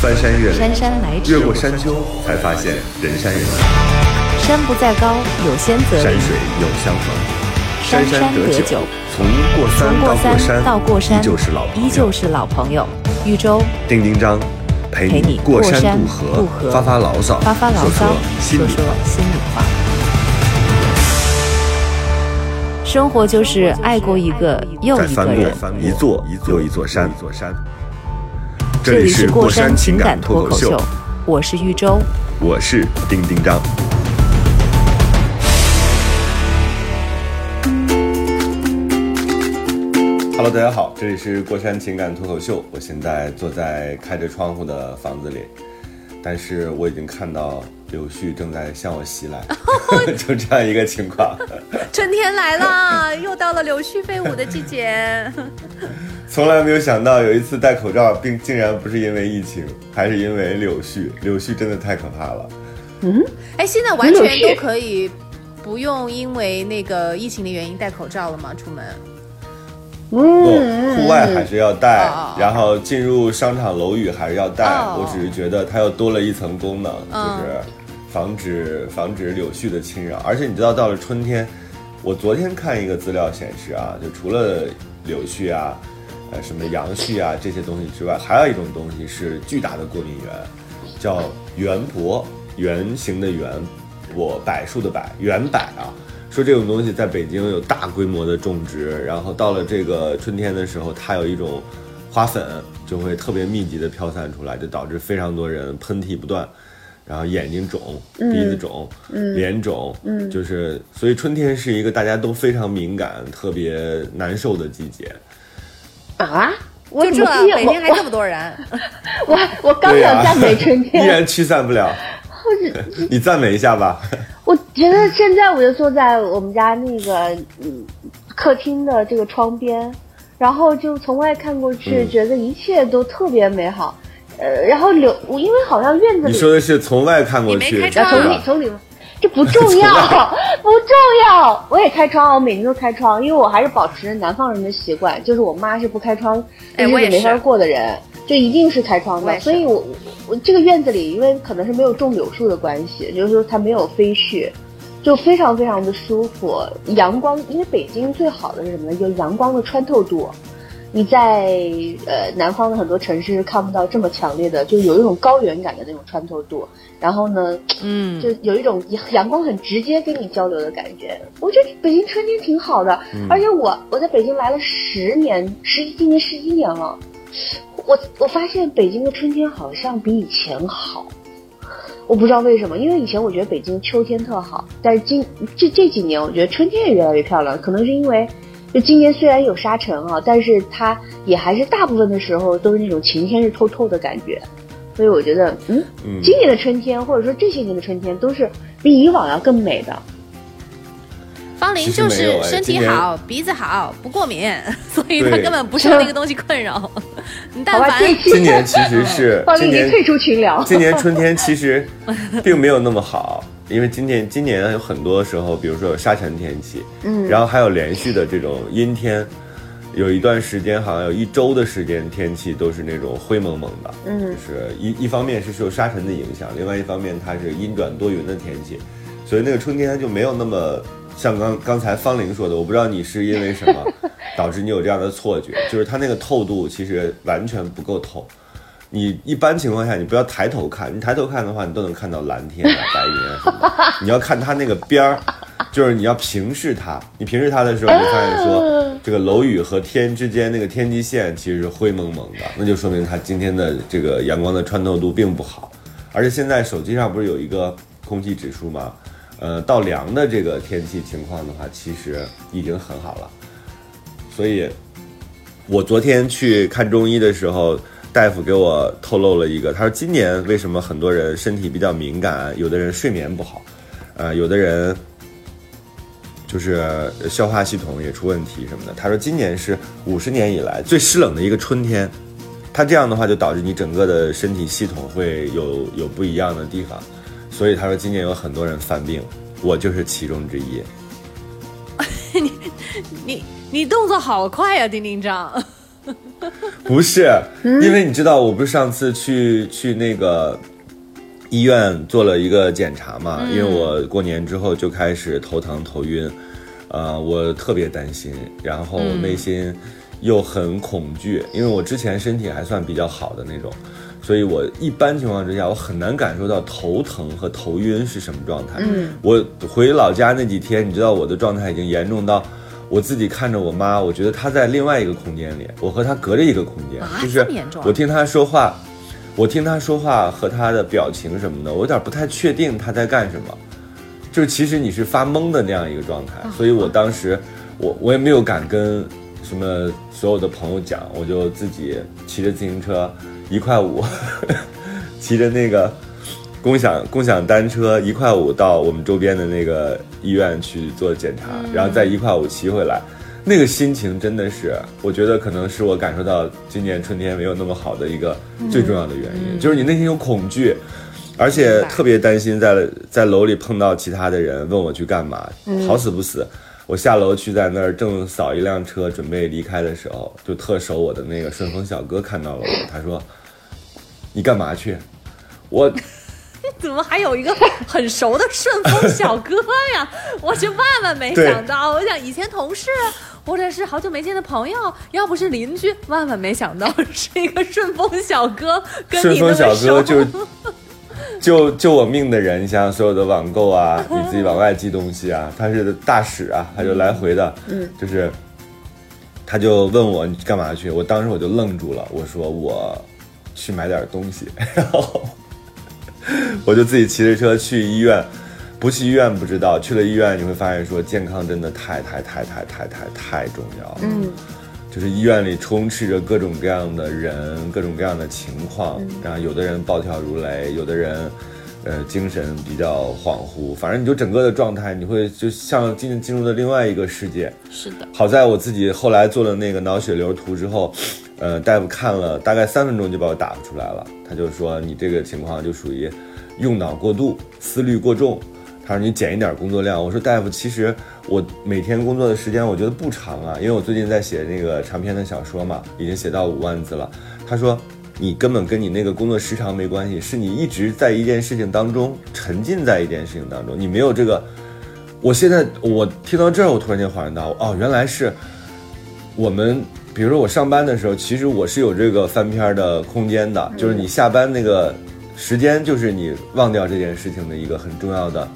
翻山越岭，姗姗来迟越过山丘，才发现人山人海。山不在高，有仙则灵。山水有相逢，山山得得酒从过过到过山到过山，依旧是老朋友依旧是老朋友。豫州丁丁张，陪陪你过山渡渡河，发发牢骚，发发牢骚，说心里说说。心里话。生活就是爱过一个又一个人。过一座一座山。这里是过山情感脱口秀，我是玉州。我是丁丁张。Hello，大家好，这里是过山情感脱口秀。我现在坐在开着窗户的房子里，但是我已经看到柳絮正在向我袭来，就这样一个情况。春天来了，又到了柳絮飞舞的季节。从来没有想到有一次戴口罩，并竟然不是因为疫情，还是因为柳絮。柳絮真的太可怕了。嗯哎，现在完全都可以不用因为那个疫情的原因戴口罩了吗？出门？不，户外还是要戴哦，然后进入商场楼宇还是要戴。哦我只是觉得它又多了一层功能，嗯就是防止防止柳絮的侵扰。而且你知道，到了春天，我昨天看一个资料显示啊，就除了柳絮啊，呃，什么杨絮啊这些东西之外，还有一种东西是巨大的过敏源，叫圆柏，圆形的圆，我柏树的柏，圆柏啊。说这种东西在北京有大规模的种植，然后到了这个春天的时候，它有一种花粉就会特别密集的飘散出来，就导致非常多人喷嚏不断，然后眼睛肿、鼻子肿、脸肿，就是所以春天是一个大家都非常敏感、特别难受的季节。啊！我这怎么记，每天还这么多人，我我我刚想赞美春天 依，然驱散不了。你赞美一下吧。我觉得现在我就坐在我们家那个嗯客厅的这个窗边，然后就从外看过去，嗯觉得一切都特别美好。呃，然后柳，我因为好像院子里你说的是从外看过去，你没开啊，从里从里，这不重 要，不重要。我也开窗，我每天都开窗，因为我还是保持南方人的习惯，就是我妈是不开窗，哎我也日子没法过的人，就一定是开窗的。所以我我我这个院子里，因为可能是没有种柳树的关系，就是说它没有飞絮。就非常非常的舒服，阳光，因为北京最好的是什么呢？就是阳光的穿透度，你在呃南方的很多城市看不到这么强烈的，就有一种高原感的那种穿透度。然后呢，嗯，就有一种阳阳光很直接跟你交流的感觉。我觉得北京春天挺好的，而且我我在北京来了十年，十今年十一年了，我我发现北京的春天好像比以前好。我不知道为什么，因为以前我觉得北京秋天特好，但是今这这几年我觉得春天也越来越漂亮，可能是因为就今年虽然有沙尘啊，但是它也还是大部分的时候都是那种晴天是透透的感觉，所以我觉得，嗯，嗯今年的春天或者说这些年的春天都是比以往要更美的。方林就是身体好，鼻子好，不过敏，所以他根本不受那个东西困扰。你但，凡今年其实是方林已经退出群聊。今年春天其实并没有那么好，因为今年今年有很多时候，比如说有沙尘天气，嗯然后还有连续的这种阴天，有一段时间好像有一周的时间天气都是那种灰蒙蒙的，嗯就是一一方面是受沙尘的影响，另外一方面它是阴转多云的天气，所以那个春天它就没有那么像刚刚才方玲说的，我不知道你是因为什么 导致你有这样的错觉，就是它那个透度其实完全不够透。你一般情况下，你不要抬头看，你抬头看的话，你都能看到蓝天啊、白云啊什么的。你要看它那个边儿，就是你要平视它。你平视它的时候，你发现说，这个楼宇和天之间那个天际线其实是灰蒙蒙的，那就说明它今天的这个阳光的穿透度并不好。而且现在手机上不是有一个空气指数吗？呃，到凉的这个天气情况的话，其实已经很好了。所以，我昨天去看中医的时候，大夫给我透露了一个，他说今年为什么很多人身体比较敏感，有的人睡眠不好，呃，有的人就是消化系统也出问题什么的。他说今年是五十年以来最湿冷的一个春天，他这样的话就导致你整个的身体系统会有有不一样的地方，所以他说今年有很多人犯病，我就是其中之一。你你动作好快呀、丁丁张。不是，因为你知道，我不是上次去去那个医院做了一个检查嘛？因为我过年之后就开始头疼头晕，呃，我特别担心，然后内心又很恐惧，因为我之前身体还算比较好的那种，所以我一般情况之下我很难感受到头疼和头晕是什么状态。嗯，我回老家那几天，你知道我的状态已经严重到。我自己看着我妈，我觉得她在另外一个空间里，我和她隔着一个空间，啊就是我听她说话，我听她说话和她的表情什么的，我有点不太确定她在干什么，就是其实你是发懵的那样一个状态，啊所以我当时我我也没有敢跟什么所有的朋友讲，我就自己骑着自行车一块五，骑着那个。共享共享单车一块五到我们周边的那个医院去做检查，然后再一块五骑回来，那个心情真的是，我觉得可能是我感受到今年春天没有那么好的一个最重要的原因，就是你内心有恐惧，而且特别担心在在楼里碰到其他的人问我去干嘛，好死不死。我下楼去在那儿正扫一辆车准备离开的时候，就特熟我的那个顺丰小哥看到了我，他说：“你干嘛去？”我怎么还有一个很熟的顺丰小哥呀？我是万万没想到，我想以前同事或者是好久没见的朋友，要不是邻居，万万没想到是一个顺丰小哥跟顺你那么丰小熟。哥就就救我命的人，你想想所有的网购啊，你自己往外寄东西啊，他是大使啊，他就来回的，嗯，就是他就问我你干嘛去，我当时我就愣住了，我说我去买点东西，然后 我就自己骑着车去医院。不去医院不知道，去了医院你会发现说健康真的太太太太太太太重要了。嗯，就是医院里充斥着各种各样的人，各种各样的情况，然后有的人暴跳如雷，有的人，呃，精神比较恍惚，反正你就整个的状态，你会就像进进入了另外一个世界。是的，好在我自己后来做了那个脑血流图之后，呃，大夫看了大概三分钟就把我打发出来了，他就说你这个情况就属于用脑过度、思虑过重。他说你减一点工作量。我说大夫，其实我每天工作的时间我觉得不长啊，因为我最近在写那个长篇的小说嘛，已经写到五万字了。他说你根本跟你那个工作时长没关系，是你一直在一件事情当中沉浸在一件事情当中，你没有这个。我现在我听到这儿，我突然间恍然大悟，哦，原来是我们，比如说我上班的时候，其实我是有这个翻篇儿的空间的，就是你下班那个时间，就是你忘掉这件事情的一个很重要的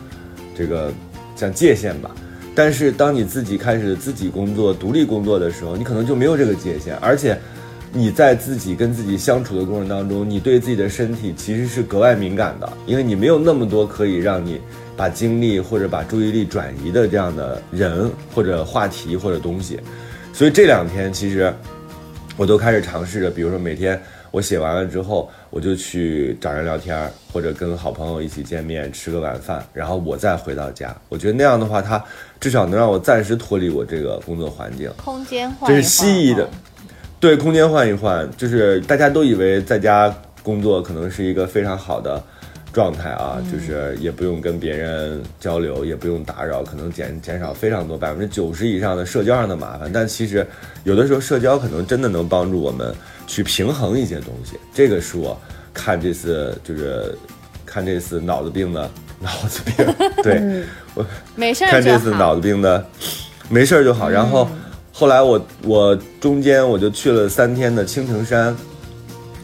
这个像界限吧。但是当你自己开始自己工作、独立工作的时候，你可能就没有这个界限，而且你在自己跟自己相处的过程当中，你对自己的身体其实是格外敏感的，因为你没有那么多可以让你把精力或者把注意力转移的这样的人或者话题或者东西。所以这两天其实我都开始尝试着，比如说每天我写完了之后，我就去找人聊天儿，或者跟好朋友一起见面吃个晚饭，然后我再回到家。我觉得那样的话，它至少能让我暂时脱离我这个工作环境。空间换这是西医的哦，对，空间换一换，就是大家都以为在家工作可能是一个非常好的状态啊，就是也不用跟别人交流，也不用打扰，可能减减少非常多百分之九十以上的社交上的麻烦。但其实有的时候社交可能真的能帮助我们去平衡一些东西。这个是我看这次就是看这次脑子病的 脑子病，对、我没事看这次脑子病的，没事儿就好。然后后来我我中间我就去了三天的青城山，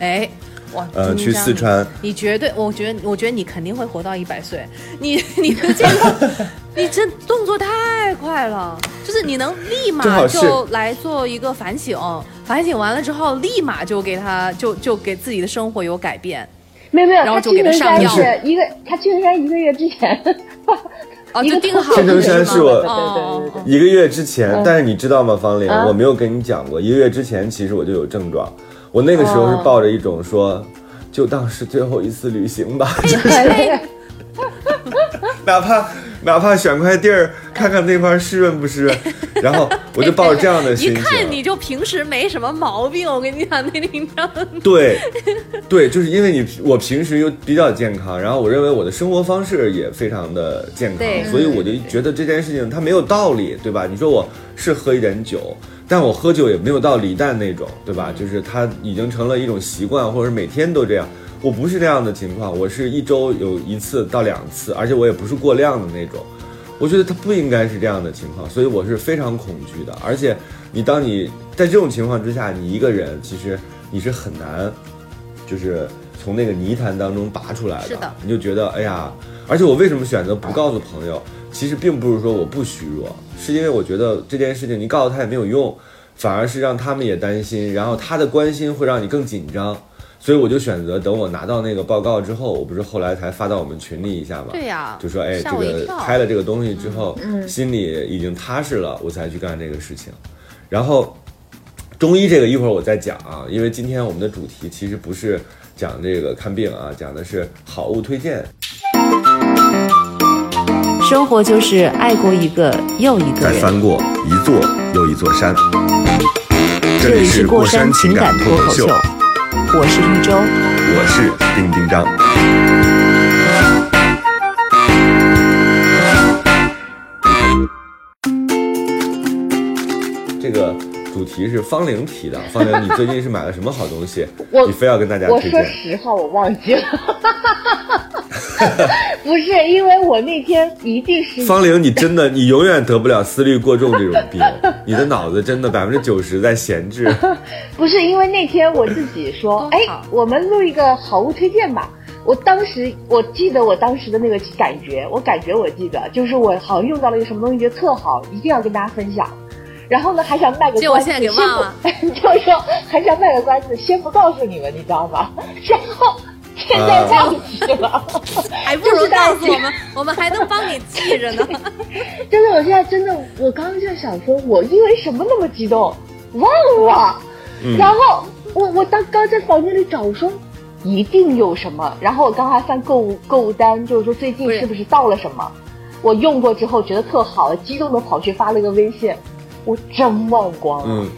哎，哇，呃，去四川，你绝对，我觉得，我觉得你肯定会活到一百岁。你你的健康，你这动作太快了，就是你能立马就来做一个反省，反省完了之后，立马就给他就就给自己的生活有改变。没有没有，然后就给他上药山是一个，他青城山一个月之前，哦，一个就定好青城山了吗是我对对对对对一个月之前，但是你知道吗，方玲，啊我没有跟你讲过，一个月之前其实我就有症状，我那个时候是哦抱着一种说，就当是最后一次旅行吧，哪怕哪怕选块地儿看看那块儿湿润不湿润，然后我就抱着这样的一心情，看你就平时没什么毛病，我跟你讲，那你知道对，对，就是因为你我平时又比较健康，然后我认为我的生活方式也非常的健康，所以我就觉得这件事情它没有道理，对吧？你说我是喝一点酒，但我喝酒也没有到李诞那种，对吧？就是他已经成了一种习惯，或者是每天都这样。我不是这样的情况，我是一周有一次到两次，而且我也不是过量的那种。我觉得他不应该是这样的情况，所以我是非常恐惧的。而且，你当你在这种情况之下，你一个人其实你是很难，就是从那个泥潭当中拔出来的。是的你就觉得哎呀，而且我为什么选择不告诉朋友？其实并不是说我不虚弱，是因为我觉得这件事情你告诉他也没有用，反而是让他们也担心，然后他的关心会让你更紧张。所以我就选择等我拿到那个报告之后，我不是后来才发到我们群里一下嘛，对呀就说哎，这个吓我一跳开了这个东西之后，心里已经踏实了，我才去干这个事情。然后中医这个一会儿我再讲啊，因为今天我们的主题其实不是讲这个看病啊，讲的是好物推荐。生活就是爱过一个又一个再人。翻过一座又一座山。这里是过山情感脱口秀，我是一周。我是丁丁张。这个主题是方玲提的，方玲，你最近是买了什么好东西？你非要跟大家我说推荐？实话，我忘记了。不是，因为我那天一定是方玲，你真的，你永远得不了思虑过重这种病，你的脑子真的百分之九十在闲置。不是因为那天我自己说，哎，我们录一个好物推荐吧。我当时我记得我当时的那个感觉，我感觉我记得，就是我好像用到了一个什么东西，觉得特好，一定要跟大家分享。然后呢，还想卖个关子，结果现在给忘了 就是说还想卖个关子，先不告诉你们，你知道吗？然后现在忘记了。还不如告诉我们，我们还能帮你记着呢。真的，我现在真的，我刚刚就想说，我因为什么那么激动，忘了。嗯然后我我当刚在房间里找，我说一定有什么。然后我刚还翻购物购物单，就是说最近是是不是到了什么？我用过之后觉得特好，激动的跑去发了个微信，我真忘光了。嗯，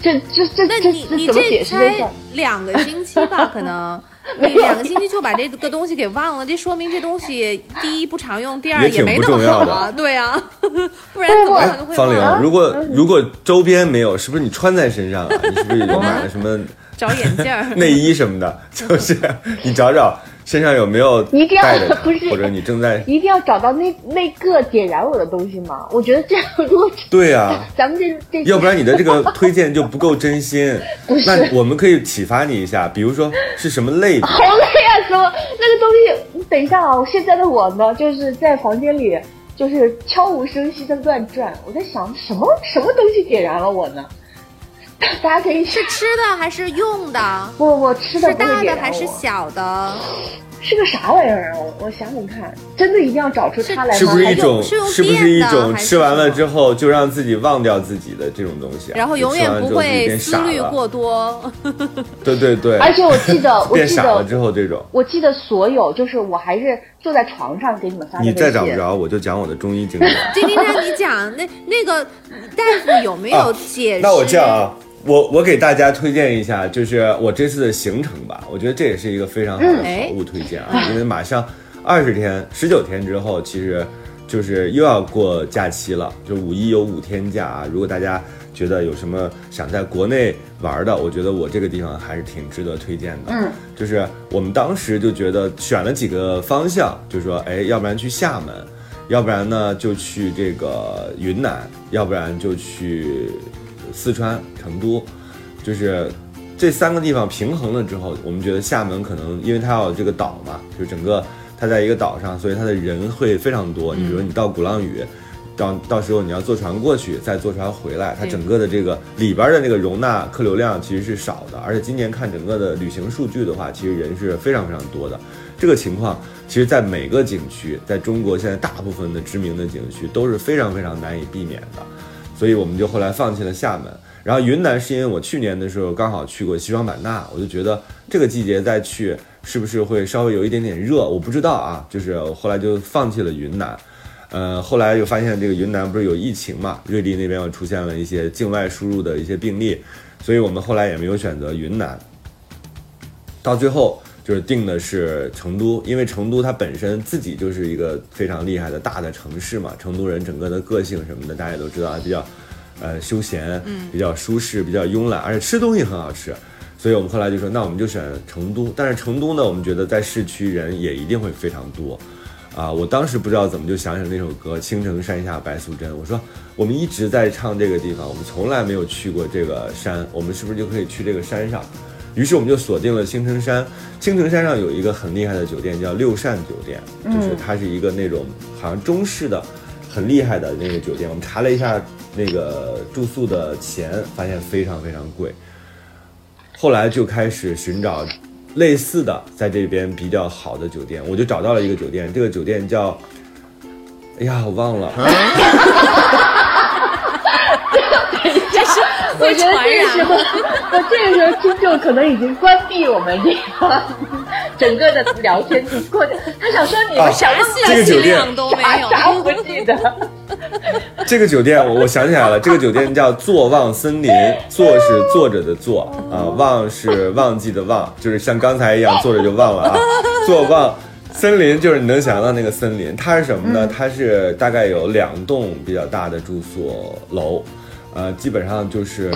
这这这那这你你怎么解释这事儿？两个星期吧，可能 你两个星期就把这个东西给忘了，这说明这东西第一不常用，第二也没那么不重要的好啊。对啊，不然怎么可能会方忘？玲，如果如果周边没有，是不是你穿在身上啊？你是不是有买了什么 找眼镜。内衣什么的？就是你找找身上有没有一定要 不是或者你正在一定要找到那那个点燃我的东西吗？我觉得这样，如果 对啊、咱们这这要不然你的这个 推荐就不够真心。不是那我们可以启发你一下，比如说是什么类别？好累啊！什么那个东西？你等一下啊！现在的我呢，就是在房间里，就是悄无声息的乱转。我在想，什么什么东西点燃了我呢？大家可以是吃的还是用的？不不吃的是大的还是小的？是个啥玩意儿啊？我我想想看，真的一定要找出它来吗？是不是一种是用是不是一种吃完了之后就让自己忘掉自己的这种东西啊、然后永远不会思虑过多。对对对，而且我记得，我记变傻了之得，后这种。我记得所有，就是我还是坐在床上给你们发的你微信。再找不着，我就讲我的中医经验。丁丁让你讲那那个大夫有没有啊解释？那我这样啊，我我给大家推荐一下，就是我这次的行程吧。我觉得这也是一个非常好的嗯好物推荐啊，因为马上二十天、十九天之后，其实就是又要过假期了，就五一有五天假啊。如果大家觉得有什么想在国内玩的，我觉得我这个地方还是挺值得推荐的。嗯，就是我们当时就觉得选了几个方向，就说哎，要不然去厦门，要不然呢就去这个云南，要不然就去四川成都，就是这三个地方平衡了之后，我们觉得厦门可能因为它有这个岛嘛，就整个它在一个岛上，所以它的人会非常多。你比如你到鼓浪屿。到到时候你要坐船过去，再坐船回来，它整个的这个里边的那个容纳客流量其实是少的，而且今年看整个的旅行数据的话，其实人是非常非常多的。这个情况，其实在每个景区，在中国现在大部分的知名的景区都是非常非常难以避免的，所以我们就后来放弃了厦门。然后云南是因为我去年的时候刚好去过西双版纳，我就觉得这个季节再去是不是会稍微有一点点热，我不知道啊，就是后来就放弃了云南。呃，后来又发现这个云南不是有疫情嘛，瑞丽那边又出现了一些境外输入的一些病例，所以我们后来也没有选择云南。到最后就是定的是成都，因为成都它本身自己就是一个非常厉害的大的城市嘛，成都人整个的个性什么的大家也都知道，还比较呃休闲，比较舒适，比较慵懒，而且吃东西很好吃。所以我们后来就说，那我们就选成都。但是成都呢，我们觉得在市区人也一定会非常多。啊，我当时不知道怎么就想起了那首歌《青城山下白素贞》。我说，我们一直在唱这个地方，我们从来没有去过这个山，我们是不是就可以去这个山上？于是我们就锁定了青城山。青城山上有一个很厉害的酒店，叫六善酒店，就是它是一个那种好像中式的、很厉害的那个酒店。我们查了一下那个住宿的钱，发现非常非常贵。后来就开始寻找类似的在这边比较好的酒店，我就找到了一个酒店，这个酒店叫，哎呀，我忘了。这是我会觉得这个时候，我这个时候听众可能已经关闭我们这个整个的聊天过程，他想说你们想问这个酒店量都没有。啥啥不记得。这个酒店我我想起来了，这个酒店叫坐望森林，坐是坐着的坐啊，忘是忘记的忘，就是像刚才一样坐着就忘了啊，坐忘。森林就是你能想到那个森林，它是什么呢？它是大概有两栋比较大的住宿楼，呃，基本上就是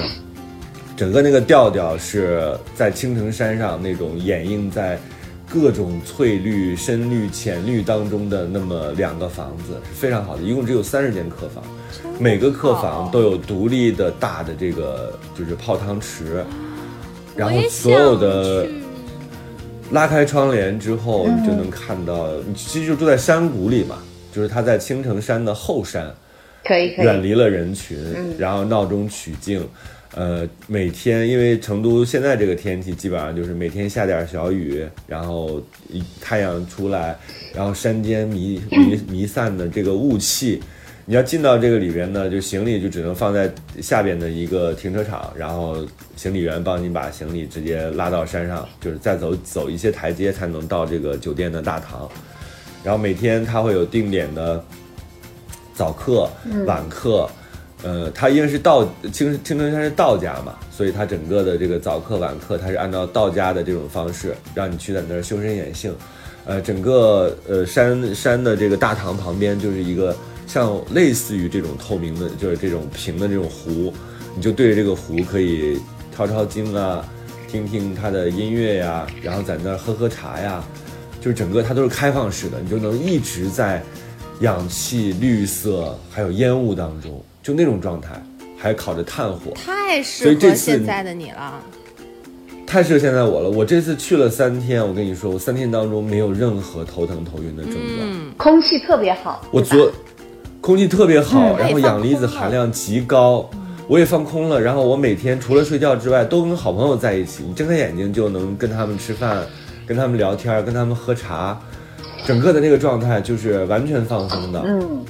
整个那个调调是在青城山上那种掩映在各种翠绿、深绿、浅绿当中的那么两个房子，是非常好的，一共只有三十间客房，每个客房都有独立的大的这个就是泡汤池，然后所有的拉开窗帘之后，你就能看到，你其实就住在山谷里嘛，就是它在青城山的后山。可以可以，远离了人群，然后闹中取静。呃，每天因为成都现在这个天气，基本上就是每天下点小雨，然后一太阳出来，然后山间弥弥弥散的这个雾气。你要进到这个里边呢，就行李就只能放在下边的一个停车场，然后行李员帮你把行李直接拉到山上，就是再走走一些台阶才能到这个酒店的大堂。然后每天它会有定点的早课、晚课，呃，它因为是道青青城山是道家嘛，所以它整个的这个早课、晚课，它是按照道家的这种方式，让你去在那儿修身养性。呃，整个呃山山的这个大堂旁边就是一个像类似于这种透明的，就是这种平的这种湖，你就对着这个湖可以抄抄经啊，听听它的音乐呀，然后在那儿喝喝茶呀，就是整个它都是开放式的，你就能一直在氧气、绿色还有烟雾当中，就那种状态，还烤着炭火，太适合现在的你了。太适合现在我了。我这次去了三天，我跟你说，我三天当中没有任何头疼头晕的症状。嗯，空气特别好。我昨空气特别好，然后氧离子含量极高，我也放空了。然后我每天除了睡觉之外，都跟好朋友在一起，你睁开眼睛就能跟他们吃饭，跟他们聊天，跟他们喝茶，整个的那个状态就是完全放松的。嗯，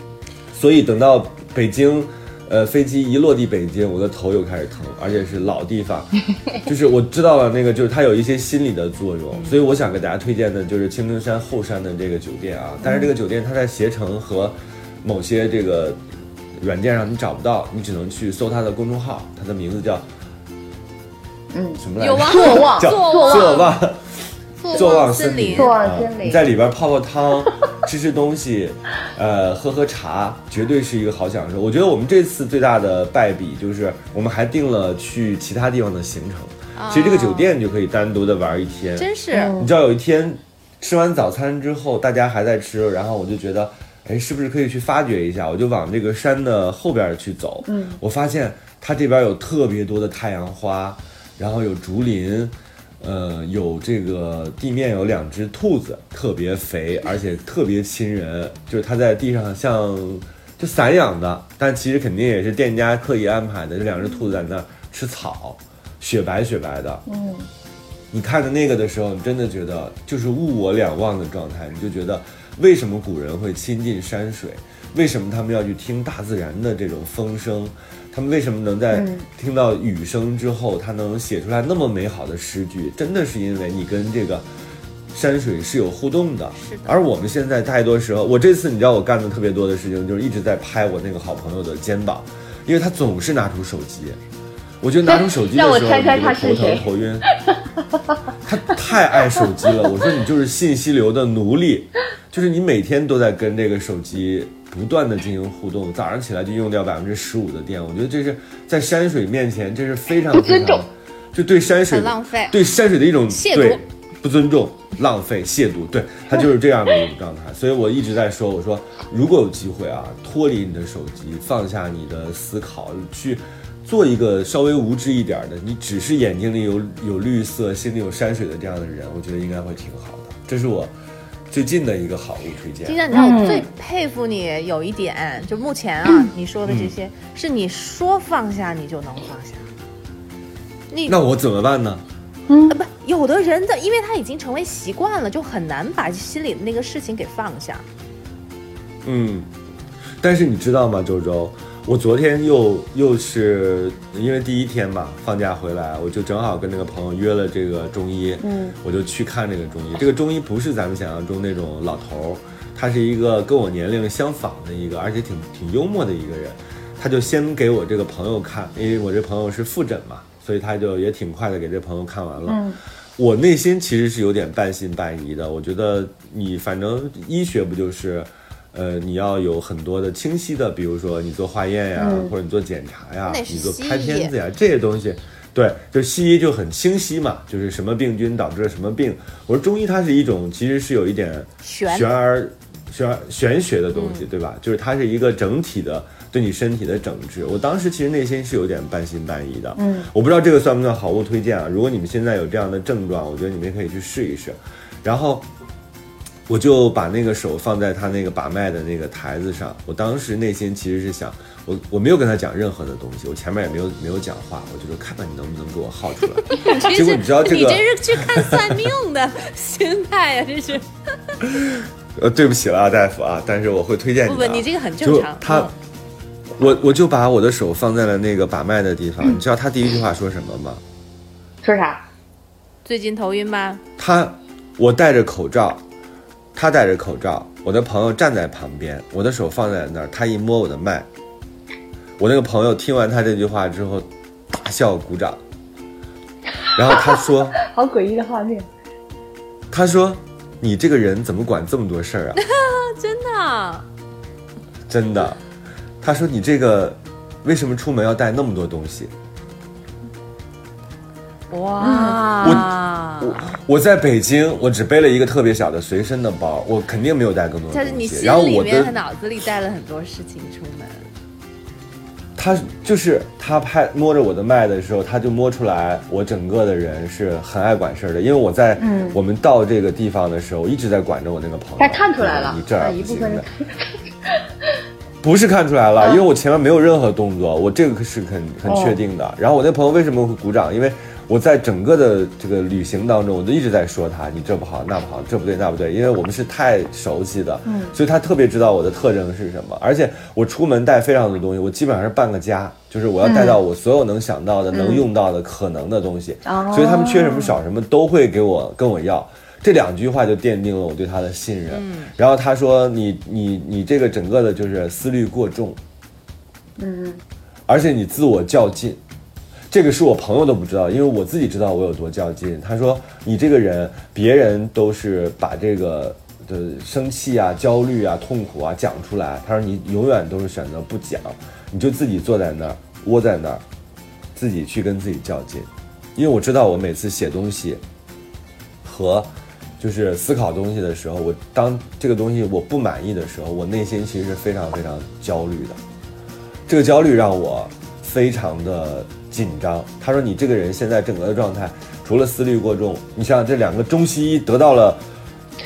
所以等到北京，呃，飞机一落地北京，我的头又开始疼，而且是老地方，就是我知道了那个，就是它有一些心理的作用，所以我想给大家推荐的就是青城山后山的这个酒店啊，但是这个酒店它在携程和某些这个软件上你找不到，你只能去搜它的公众号，它的名字叫嗯什么来着？有望坐望叫坐坐望。坐坐望森林，坐森林你在里边泡泡汤，吃吃东西，呃，喝喝茶，绝对是一个好享受。我觉得我们这次最大的败笔就是，我们还定了去其他地方的行程。其实这个酒店就可以单独的玩一天。真是嗯你知道有一天吃完早餐之后，大家还在吃，然后我就觉得，哎，是不是可以去发掘一下？我就往这个山的后边去走。嗯，我发现它这边有特别多的太阳花，然后有竹林。呃，有这个地面有两只兔子，特别肥，而且特别亲人，就是它在地上像就散养的，但其实肯定也是店家刻意安排的。这两只兔子在那儿吃草，雪白雪白的，嗯，你看着那个的时候，你真的觉得就是物我两忘的状态，你就觉得为什么古人会亲近山水？为什么他们要去听大自然的这种风声？他们为什么能在嗯听到雨声之后，他能写出来那么美好的诗句？真的是因为你跟这个山水是有互动的。是的而我们现在太多时候，我这次你知道我干的特别多的事情，就是一直在拍我那个好朋友的肩膀，因为他总是拿出手机。我觉得拿出手机的时候，头疼他是谁头晕。他太爱手机了，我说你就是信息流的奴隶，就是你每天都在跟这个手机不断的进行互动，早上起来就用掉百分之十五的电，我觉得这是在山水面前，这是非常不尊重。非常，就对山水浪费。对山水的一种亵渎对不尊重、浪费、亵渎，对他就是这样的一种状态。所以我一直在说，我说如果有机会啊，脱离你的手机，放下你的思考，去做一个稍微无知一点的，你只是眼睛里有有绿色、心里有山水的这样的人，我觉得应该会挺好的。这是我最近的一个好物推荐。金江，你知道我嗯最佩服你有一点，就目前啊你说的这些，是你说放下你就能放下。你那我怎么办呢？啊不，有的人的，因为他已经成为习惯了，就很难把心里的那个事情给放下。嗯，但是你知道吗，周周，我昨天又又是因为第一天嘛，放假回来，我就正好跟那个朋友约了这个中医，嗯，我就去看这个中医。这个中医不是咱们想象中那种老头儿，他是一个跟我年龄相仿的一个，而且挺挺幽默的一个人。他就先给我这个朋友看，因为我这朋友是复诊嘛，所以他就也挺快的给这朋友看完了。嗯我内心其实是有点半信半疑的。我觉得你反正医学不就是，呃，你要有很多的清晰的，比如说你做化验呀，嗯或者你做检查呀你做拍片子呀，这些东西。对，就西医就很清晰嘛，就是什么病菌导致了什么病。我说中医它是一种，其实是有一点玄玄而玄玄学的东西，对吧？就是它是一个整体的对你身体的整治。我当时其实内心是有点半信半疑的，嗯，我不知道这个算不算好物推荐啊？如果你们现在有这样的症状，我觉得你们也可以去试一试。然后我就把那个手放在他那个把脉的那个台子上，我当时内心其实是想，我我没有跟他讲任何的东西，我前面也没有没有讲话，我就说看看你能不能给我耗出来。结果你知道这个你这是去看算命的心态呀、这是 呃，对不起了啊，大夫啊，但是我会推荐你。不不，你这个很正常。他嗯我我就把我的手放在了那个把脉的地方，你知道他第一句话说什么吗？说啥？最近头晕吗？他，我戴着口罩，他戴着口罩，我的朋友站在旁边，我的手放在那儿，他一摸我的脉，我那个朋友听完他这句话之后，大笑鼓掌，然后他说，好诡异的画面。他说，你这个人怎么管这么多事儿啊？真的，真的，他说你这个为什么出门要带那么多东西？哇！我我我在北京，我只背了一个特别小的随身的包，我肯定没有带更多的东西。但是你心然后我里面脑子里带了很多事情出门。他就是他拍摸着我的脉的时候，他就摸出来我整个的人是很爱管事儿的。因为我在嗯我们到这个地方的时候，我一直在管着我那个朋友。他看出来了你这儿啊一部分人不行的。不是看出来了，因为我前面没有任何动作，我这个是很很确定的。然后我那朋友为什么会鼓掌？因为我在整个的这个旅行当中，我都一直在说他，你这不好，那不好，这不对，那不对，因为我们是太熟悉的，嗯所以他特别知道我的特征是什么。而且我出门带非常多东西，我基本上是半个家，就是我要带到我所有能想到的、能用到的、可能的东西。哦所以他们缺什么少什么都会给我跟我要。这两句话就奠定了我对他的信任。然后他说你你你这个整个的就是思虑过重，嗯，而且你自我较劲，这个是我朋友都不知道，因为我自己知道我有多较劲。他说你这个人，别人都是把这个的生气啊、焦虑啊、痛苦啊讲出来，他说你永远都是选择不讲，你就自己坐在那儿，窝在那儿，自己去跟自己较劲。因为我知道我每次写东西和就是思考东西的时候，我当这个东西我不满意的时候，我内心其实是非常非常焦虑的。这个焦虑让我非常的紧张。他说：“你这个人现在整个的状态，除了思虑过重，你想想这两个中西医得到了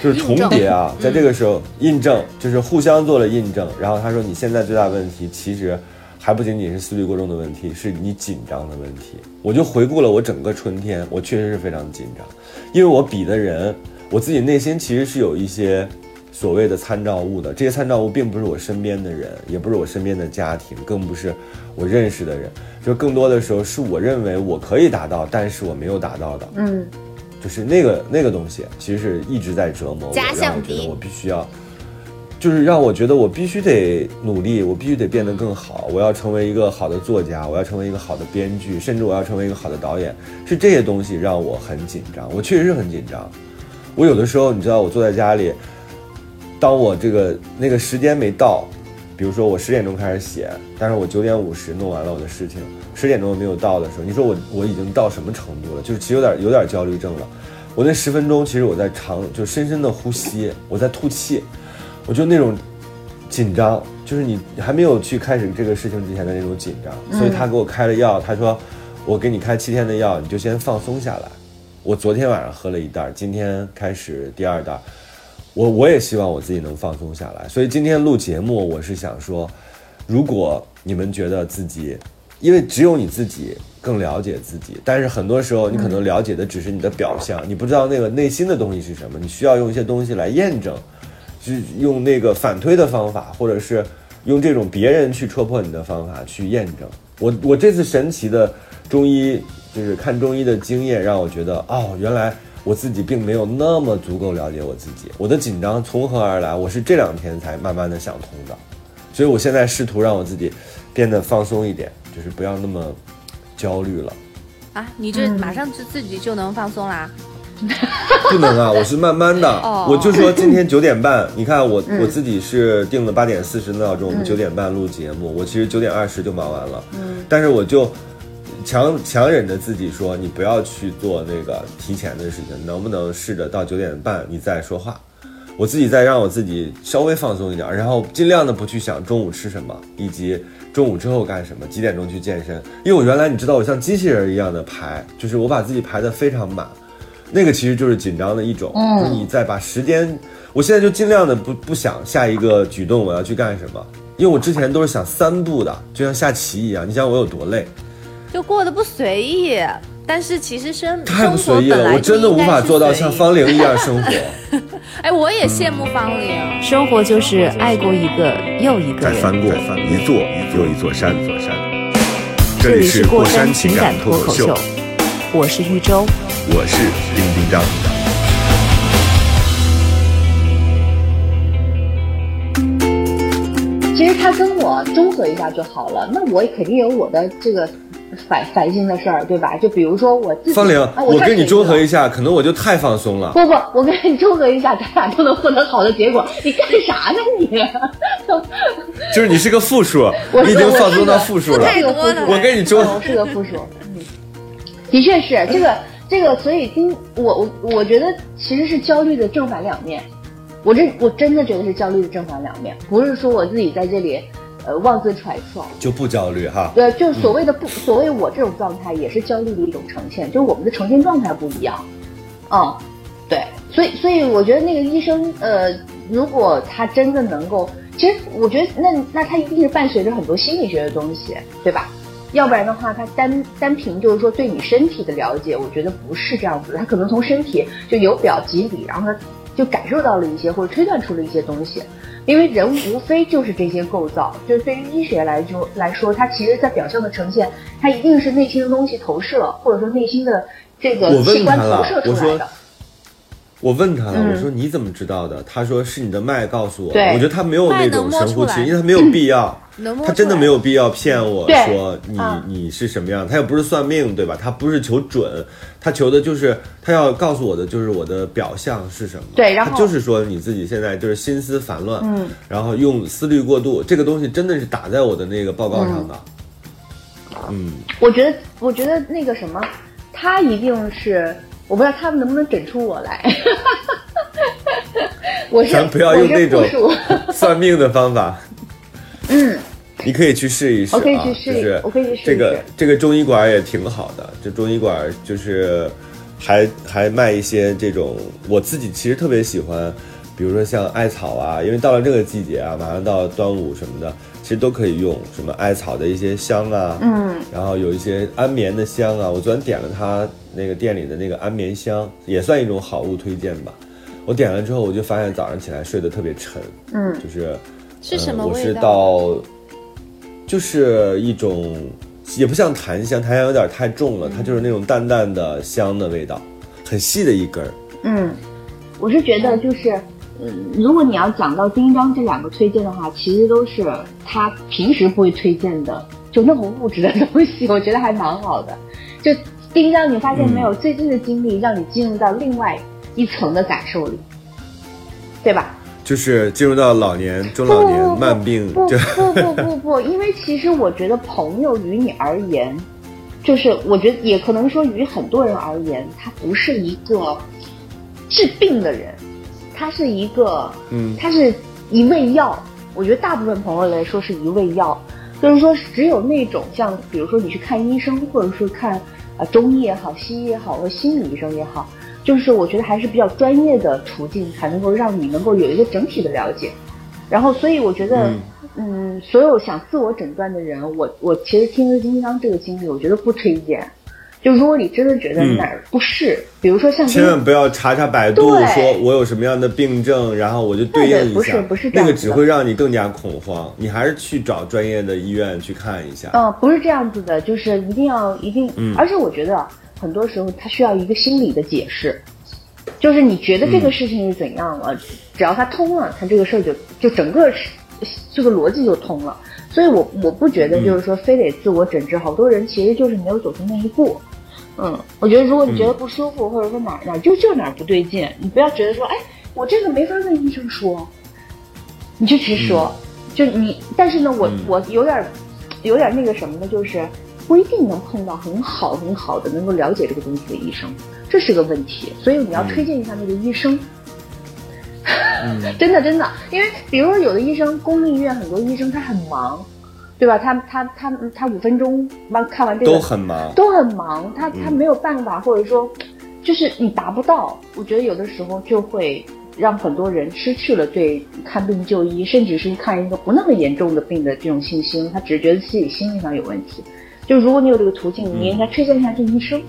就是重叠啊，在这个时候印证，就是互相做了印证。然后他说你现在最大问题其实还不仅仅是思虑过重的问题，是你紧张的问题。我就回顾了我整个春天，我确实是非常紧张，因为我比的人，我自己内心其实是有一些。”所谓的参照物的这些参照物，并不是我身边的人，也不是我身边的家庭，更不是我认识的人，就更多的时候是我认为我可以达到，但是我没有达到的，嗯，就是那个那个东西，其实是一直在折磨我，让我觉得我必须要，就是让我觉得我必须得努力，我必须得变得更好，我要成为一个好的作家，我要成为一个好的编剧，甚至我要成为一个好的导演，是这些东西让我很紧张，我确实是很紧张。我有的时候，你知道，我坐在家里，当我这个那个时间没到，比如说我十点钟开始写，但是我九点五十弄完了我的事情，十点钟没有到的时候，你说我我已经到什么程度了？就是其实有点有点焦虑症了。我那十分钟其实我在长就深深的呼吸，我在吐气，我就那种紧张，就是你还没有去开始这个事情之前的那种紧张。所以他给我开了药，他说我给你开七天的药，你就先放松下来。我昨天晚上喝了一袋，今天开始第二袋。我我也希望我自己能放松下来，所以今天录节目，我是想说，如果你们觉得自己，因为只有你自己更了解自己，但是很多时候你可能了解的只是你的表象，你不知道那个内心的东西是什么，你需要用一些东西来验证，是用那个反推的方法，或者是用这种别人去戳破你的方法去验证。我我这次神奇的中医就是看中医的经验，让我觉得哦，原来。我自己并没有那么足够了解我自己，我的紧张从何而来？我是这两天才慢慢的想通的，所以我现在试图让我自己变得放松一点，就是不要那么焦虑了。啊，你这马上就自己就能放松啦？不能啊，我是慢慢的。我就说今天九点半，你看我我自己是定了八点四十闹钟，我们九点半录节目，我其实九点二十就忙完了。嗯，但是我就。强强忍着自己说，你不要去做那个提前的事情，能不能试着到九点半你再说话？我自己再让我自己稍微放松一点，然后尽量的不去想中午吃什么，以及中午之后干什么，几点钟去健身。因为我原来你知道，我像机器人一样的排，就是我把自己排的非常满，那个其实就是紧张的一种。嗯，你再把时间，我现在就尽量的不不想下一个举动我要去干什么，因为我之前都是想三步的，就像下棋一样。你想我有多累？就过得不随意，但是其实生太不随意了，我真的无法做到像方玲一样生活。哎，我也羡慕方玲，生活就是爱过一个又一个，再翻过一座又一座山。座山。这里是过山情感脱口秀，我是玉州，我是丁丁张。其实他跟我综合一下就好了，那我肯定有我的这个。烦烦心的事儿，对吧？就比如说我自己，方玲，我跟你中和一下，可能我就太放松了。不不，我跟你中和一下，咱俩都能获得好的结果。你干啥呢你？就是你是个负数，你已经放松到负数了。我跟你中和，我是个负数。嗯，的确是这个这个，所以今我我我觉得其实是焦虑的正反两面。我这我真的觉得是焦虑的正反两面，不是说我自己在这里。呃，妄自揣测就不焦虑哈。对，就所谓的不，所谓我这种状态也是焦虑的一种呈现，就是我们的呈现状态不一样。嗯，对，所以所以我觉得那个医生，呃，如果他真的能够，其实我觉得那那他一定是伴随着很多心理学的东西，对吧？要不然的话，他单单凭就是说对你身体的了解，我觉得不是这样子。他可能从身体就由表及里，然后他就感受到了一些或者推断出了一些东西。因为人无非就是这些构造，就是对于医学来就来说，它其实在表象的呈现，它一定是内心的东西投射，或者说内心的这个器官投射出来的。我问他了，我说你怎么知道的？他说是你的脉告诉我。我觉得他没有那种神乎其，因为他没有必要，他真的没有必要骗我说你你是什么样。他又不是算命，对吧？他不是求准，他求的就是他要告诉我的就是我的表象是什么。对，然后他就是说你自己现在就是心思烦乱，嗯，然后用思虑过度，这个东西真的是打在我的那个报告上的。嗯，我觉得我觉得那个什么，他一定是。我不知道他们能不能整出我来，我是咱不要用那种算命的方法。嗯，你可以去试一试啊，就是我可以去试这个这个中医馆也挺好的，这中医馆就是还还卖一些这种，我自己其实特别喜欢，比如说像艾草啊，因为到了这个季节啊，马上到端午什么的。其实都可以用什么艾草的一些香啊，嗯，然后有一些安眠的香啊。我昨天点了他那个店里的那个安眠香，也算一种好物推荐吧。我点了之后，我就发现早上起来睡得特别沉，嗯，就是是什么我是到，就是一种也不像檀香，檀香有点太重了，它就是那种淡淡的香的味道，很细的一根儿。嗯，我是觉得就是。嗯，如果你要讲到丁章这两个推荐的话，其实都是他平时不会推荐的，就那么物质的东西，我觉得还蛮好的。就丁章，你发现没有，最近的经历让你进入到另外一层的感受里，对吧？就是进入到老年、中老年不慢病，不不不不不，因为其实我觉得朋友于你而言，就是我觉得也可能说于很多人而言，他不是一个治病的人，他是一个，嗯它是一味药。我觉得大部分朋友来说是一味药，就是说只有那种像比如说你去看医生，或者说看啊、呃中医也好，西医也好，或者心理医生也好，就是我觉得还是比较专业的途径，才能够让你能够有一个整体的了解。然后，所以我觉得，嗯所有想自我诊断的人，我我其实听了金刚这个经历，我觉得不推荐。就如果你真的觉得哪儿不适，比如说像千万不要查查百度，说我有什么样的病症，然后我就对应一下不是，不是那个只会让你更加恐慌。你还是去找专业的医院去看一下。嗯，不是这样子的，就是一定要一定，嗯而且我觉得很多时候它需要一个心理的解释，就是你觉得这个事情是怎样了，只要它通了，它这个事儿就就整个这个逻辑就通了。所以我我不觉得就是说非得自我诊治，好多人其实就是没有走出那一步。嗯，我觉得如果你觉得不舒服，或者说哪儿哪儿就这哪儿不对劲，你不要觉得说，哎，我这个没法跟医生说，你就直说，就你，但是呢，我、嗯。我有点儿有点儿那个什么呢，就是不一定能碰到很好很好的能够了解这个东西的医生，这是个问题，所以你要推荐一下那个医生。真的真的，因为比如说有的医生，公立医院很多医生他很忙，对吧？他他他他五分钟完看完这个都很忙，都很忙，他他没有办法，或者说就是你达不到。我觉得有的时候就会让很多人失去了对看病就医，甚至是看一个不那么严重的病的这种信心，他只是觉得自己心理上有问题。就如果你有这个途径，你应该推荐一下这医生。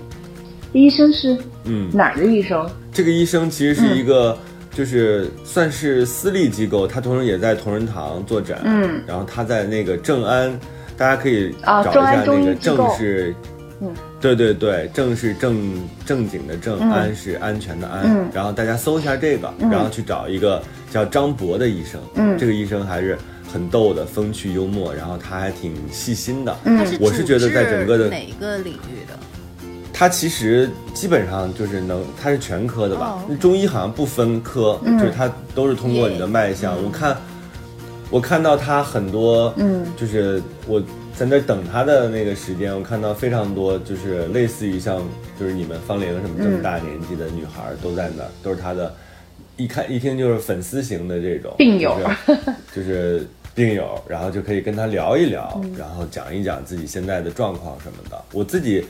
这医生是嗯，哪儿的医生？这个医生其实是一个，就是算是私立机构，他同时也在同仁堂做诊，嗯，然后他在那个正安，大家可以找一下那个正是，嗯，对对对，正是正正经的正，嗯。安是安全的安，嗯。然后大家搜一下这个，然后去找一个叫张博的医生，嗯。这个医生还是很逗的，风趣幽默，然后他还挺细心的，嗯我是觉得在整个的哪个领域的？它其实基本上就是能，它是全科的吧？哦中医好像不分科，嗯就是它都是通过你的脉象。我看，我看到他很多，嗯就是我在那儿等他的那个时间，我看到非常多，就是类似于像就是你们方玲什么这么大年纪的女孩儿都在那儿，都是他的，一看一听就是粉丝型的这种病友就是 就是病友，然后就可以跟他聊一聊，嗯然后讲一讲自己现在的状况什么的。我自己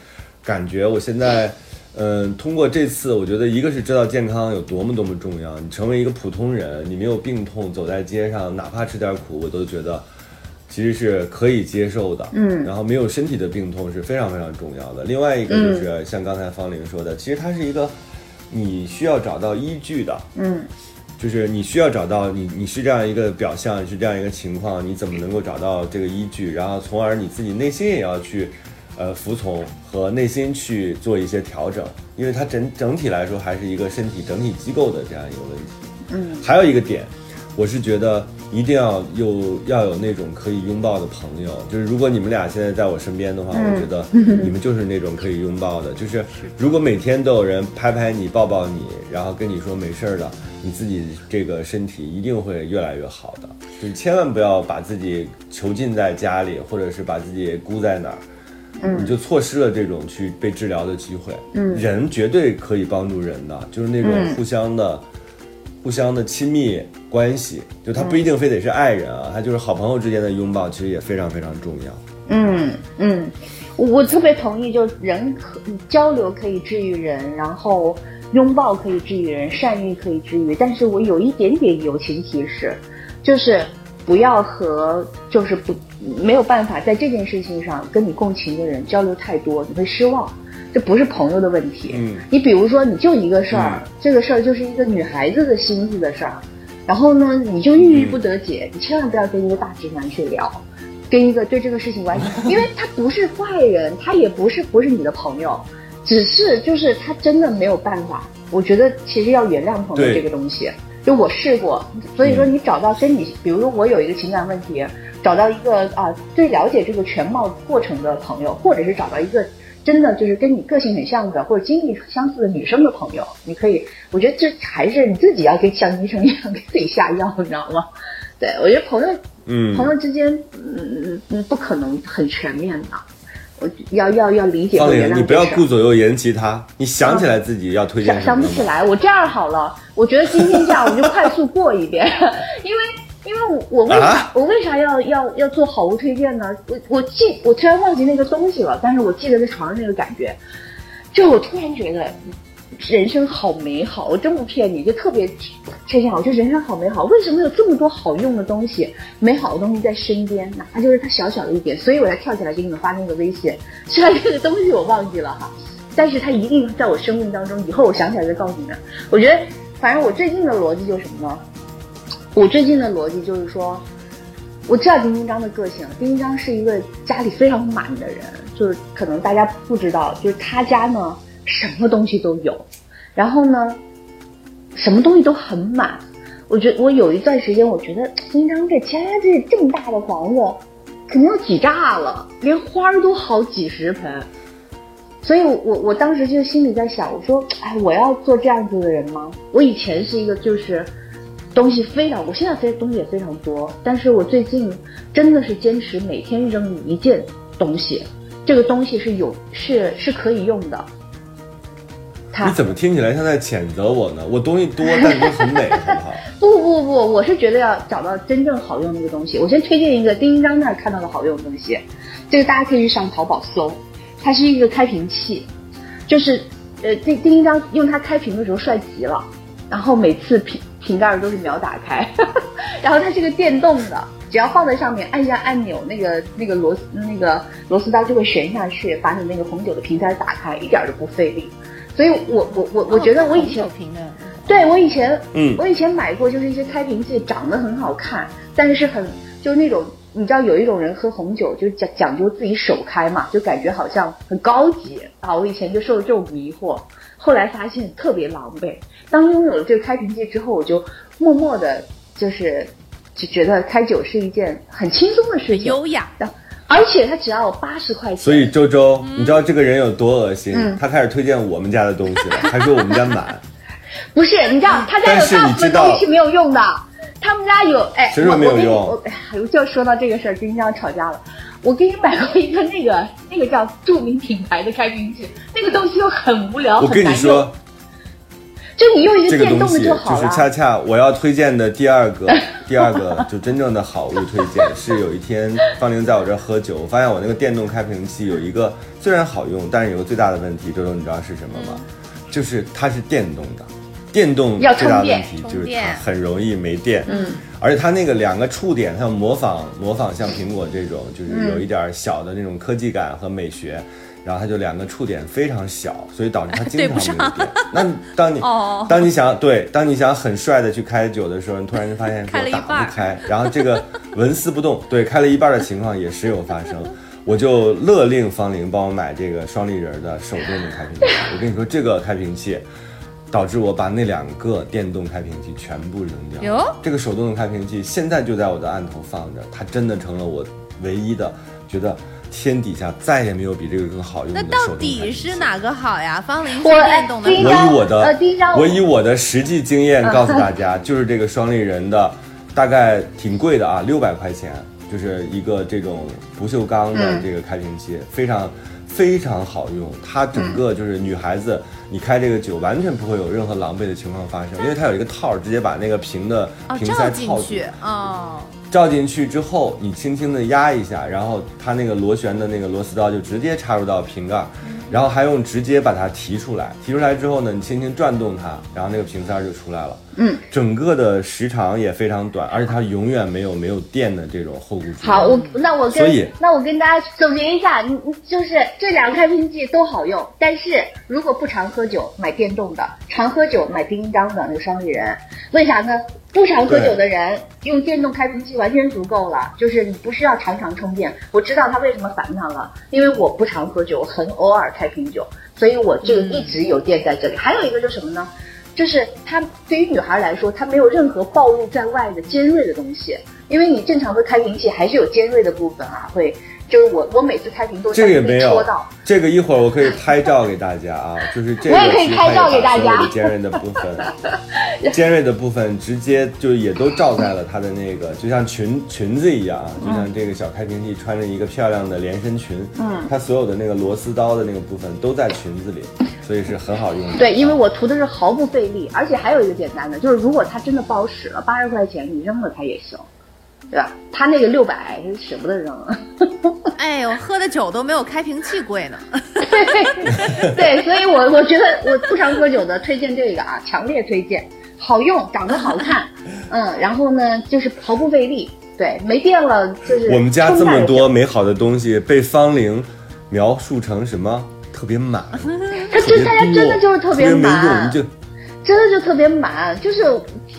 感觉我现在，嗯，通过这次，我觉得一个是知道健康有多么多么重要，你成为一个普通人，你没有病痛，走在街上，哪怕吃点苦，我都觉得。其实是可以接受的，嗯然后没有身体的病痛是非常非常重要的。另外一个就是像刚才方玲说的，其实它是一个你需要找到依据的，嗯就是你需要找到你你是这样一个表象，是这样一个情况，你怎么能够找到这个依据，然后从而你自己内心也要去，呃，服从和内心去做一些调整，因为它整整体来说还是一个身体整体机构的这样一个问题。嗯还有一个点，我是觉得一定要有要有那种可以拥抱的朋友，就是如果你们俩现在在我身边的话，嗯我觉得 你们就是那种可以拥抱的。就是如果每天都有人拍拍你、抱抱你，然后跟你说没事儿的，你自己这个身体一定会越来越好的。就是千万不要把自己囚禁在家里，或者是把自己箍在哪儿。你就错失了这种去被治疗的机会。嗯人绝对可以帮助人的，就是那种嗯互相的、互相的亲密关系，就他不一定非得是爱人啊，他就是好朋友之间的拥抱，其实也非常非常重要。嗯嗯，我我特别同意，就人可交流可以治愈人，然后拥抱可以治愈人，善意可以治愈，但是我有一点点友情提示，就是不要和就是不没有办法在这件事情上跟你共情的人交流太多，你会失望。这不是朋友的问题，嗯你比如说你就一个事儿，嗯这个事儿就是一个女孩子的心思的事儿，然后呢你就郁郁不得解，你千万不要跟一个大直男去聊。跟一个对这个事情完全，因为他不是坏人，他也不是不是你的朋友，只是就是他真的没有办法。我觉得其实要原谅朋友这个东西，就我试过，所以说你找到跟你，比如说我有一个情感问题，找到一个啊最了解这个全貌过程的朋友，或者是找到一个真的就是跟你个性很像的或者经历相似的女生的朋友，你可以，我觉得这还是你自己要跟像医生一样给自己下药，你知道吗？对我觉得朋友，嗯。朋友之间，嗯嗯嗯，不可能很全面的，我要要要理解和原谅，你不要顾左右言其他，你想起来自己要推荐想不起来，我这样好了，我觉得今天这样我们就快速过一遍，因为因为我我为啥、啊？我为啥要要要做好物推荐呢？我我记我虽然忘记那个东西了，但是我记得在床上那个感觉，就我突然觉得人生好美好，我真不骗你，就特别这样，我觉得人生好美好。为什么有这么多好用的东西、美好的东西在身边？哪怕就是它小小的一点，所以我才跳起来给你们发那个微信。虽然这个东西我忘记了哈，但是它一定在我生命当中，以后我想起来再告诉你们。我觉得，反正我最近的逻辑就是什么呢？我最近的逻辑就是说，我知道丁丁章的个性，丁丁章是一个家里非常满的人，就是可能大家不知道，就是他家呢什么东西都有，然后呢，什么东西都很满。我觉我有一段时间，我觉得丁丁章这家这这么大的房子，肯定要挤炸了，连花儿都好几十盆。所以我，我我当时就心里在想，我说，哎，我要做这样子的人吗？我以前是一个就是东西非常，我现在非东西也非常多，但是我最近真的是坚持每天扔一件东西，这个东西是有是是可以用的。它你怎么听起来像在谴责我呢？我东西多，但都很美，好不好？不不不，我是觉得要找到真正好用的一个东西。我先推荐一个丁丁章那儿看到的好用的东西，这个大家可以去上淘宝搜，它是一个开瓶器，就是呃丁丁丁章用它开瓶的时候帅极了，然后每次瓶瓶盖儿都是秒打开，然后它是个电动的，只要放在上面按下按钮，那个那个螺丝那个螺丝刀就会旋下去，把你那个红酒的瓶盖打开，一点儿都不费力。所以我我我我觉得我以前对我以前，嗯我以前买过，就是一些开瓶器，长得很好看，但是很就是那种，你知道有一种人喝红酒就讲讲究自己手开嘛，就感觉好像很高级啊。我以前就受了这种迷惑，后来发现特别狼狈。当拥有了这个开瓶器之后，我就默默的，就是就觉得开酒是一件很轻松的事情，优雅。而且他只要八十块钱，所以周周，你知道这个人有多恶心？嗯他开始推荐我们家的东西了，还说我们家满。不是，你知道他家有大部分东西是没有用的，他们家有哎，谁说没有我我跟你用我哎呀，就说到这个事儿，跟你俩吵架了。我给你买过一个那个那个叫著名品牌的开瓶器，那个东西又很无聊，我跟你很难用说，，就你用一个这个电动的东西就好了。是恰恰我要推荐的第二个，第二个就真正的好物推荐是有一天方玲在我这儿喝酒，我发现我那个电动开瓶器有一个虽然好用，但是有个最大的问题，周周你知道是什么吗？就是它是电动的，电动最大的问题就是它很容易没电。嗯，而且它那个两个触点，它要模仿模仿像苹果这种，就是嗯有一点小的那种科技感和美学，然后它就两个触点非常小，所以导致它 经常没有电。那当你 哦当你想对，当你想很帅的去开酒的时候，你突然就发现开了一我打不开，然后这个纹丝不动，对，开了一半的情况也时有发生。我就勒令方玲帮我买这个双立人的手动的开瓶器。我跟你说，这个开瓶器导致我把那两个电动开瓶器全部扔掉。哟这个手动的开瓶器现在就在我的案头放着，它真的成了我唯一的觉得天底下再也没有比这个更好用的那到手动开瓶器。底是哪个好呀？方林是我电动的我，以我的、我我以我的实际经验告诉大家，就是这个双立人的，大概挺贵的啊，六百块钱，就是一个这种不锈钢的嗯这个开瓶器，非常非常好用。它整个就是女孩子，你开这个酒完全不会有任何狼狈的情况发生，因为它有一个套，直接把那个瓶的哦，瓶塞套进。去，哦，照进去之后，你轻轻的压一下，然后它那个螺旋的那个螺丝刀就直接插入到瓶盖，然后还用直接把它提出来。提出来之后呢，你轻轻转动它，然后那个瓶塞就出来了。嗯，整个的时长也非常短，而且它永远没有没有电的这种后顾之忧。好，我那我所以跟那我跟大家总结一下，你你就是这两个开瓶器都好用，但是如果不常喝酒，买电动的；常喝酒买叮当的那个双立人。为啥呢？不常喝酒的人用电动开瓶器完全足够了，就是你不需要常常充电。我知道他为什么烦他了，因为我不常喝酒，很偶尔开瓶酒，所以我就一直有电在这里。还有一个就是什么呢？就是它对于女孩来说，它没有任何暴露在外的尖锐的东西，因为你正常的开瓶器还是有尖锐的部分啊，会就是我我每次开屏都这个也没有这个一会儿我可以拍照给大家啊，就是这个我也可以拍照给大家。尖锐的部分，尖锐的部分直接就也都照在了它的那个，就像裙裙子一样啊，就像这个小开瓶器穿着一个漂亮的连身裙，嗯，它所有的那个螺丝刀的那个部分都在裙子里，所以是很好用的。对，因为我涂的是毫不费力，而且还有一个简单的，就是如果它真的不好使了，八十块钱你扔了它也行，对吧？他那个六百舍不得扔。哎，我喝的酒都没有开瓶器贵呢。对，所以我我觉得我不常喝酒的推荐这个啊，强烈推荐，好用，长得好看，嗯，然后呢就是毫不费力，对，没电了就是我们家这么多美好的东西被方玲描述成什么？特别满，他真大家真的就是特别满用，就真的就特别满，就是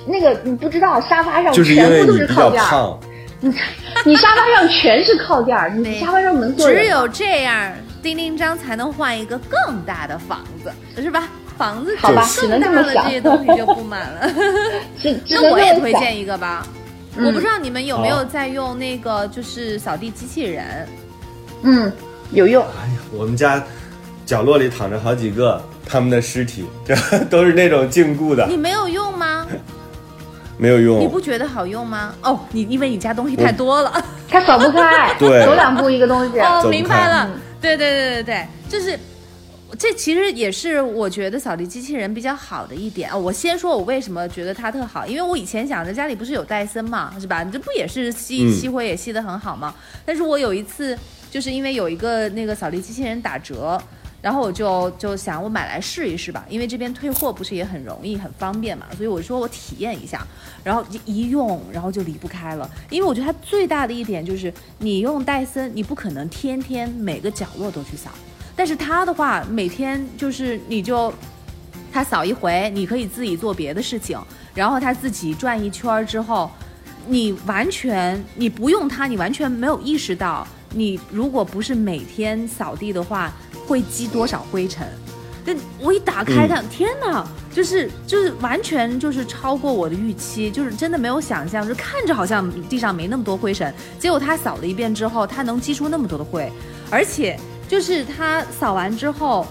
那个你不知道沙发上就是因全部都为你比是靠垫儿，较胖。你 你沙发上全是靠垫儿，你对沙发上能坐只有这样，丁丁张才能换一个更大的房子，是吧？房子好吧更只能这大了，么想这些东西就不满了。只 只那我也推荐一个吧。嗯我不知道你们有没有在用那个，就是扫地机器人。嗯，有用。哎呀我们家角落里躺着好几个他们的尸体，这 都是那种禁锢的，你没有用吗？没有用你。不觉得好用吗？哦，你因为你家东西太多了。它扫不开，对走两步一个东西。哦，明白了开。对对对对对，就是。这其实也是我觉得扫地机器人比较好的一点啊、我先说我为什么觉得它特好，因为我以前想着家里不是有戴森嘛，是吧？你这不也是吸嗯吸灰也吸得很好吗？但是我有一次就是因为有一个那个扫地机器人打折，然后我就就想我买来试一试吧，因为这边退货不是也很容易很方便嘛，所以我说我体验一下，然后一用然后就离不开了，因为我觉得它最大的一点就是你用戴森，你不可能天天每个角落都去扫，但是它的话每天就是你就。它扫一回，你可以自己做别的事情，然后它自己转一圈儿之后，你完全你不用它，你完全没有意识到，你如果不是每天扫地的话，会积多少灰尘。那我一打开它，天哪，就是就是完全就是超过我的预期，就是真的没有想象，就看着好像地上没那么多灰尘，结果它扫了一遍之后，它能积出那么多的灰，而且就是它扫完之后。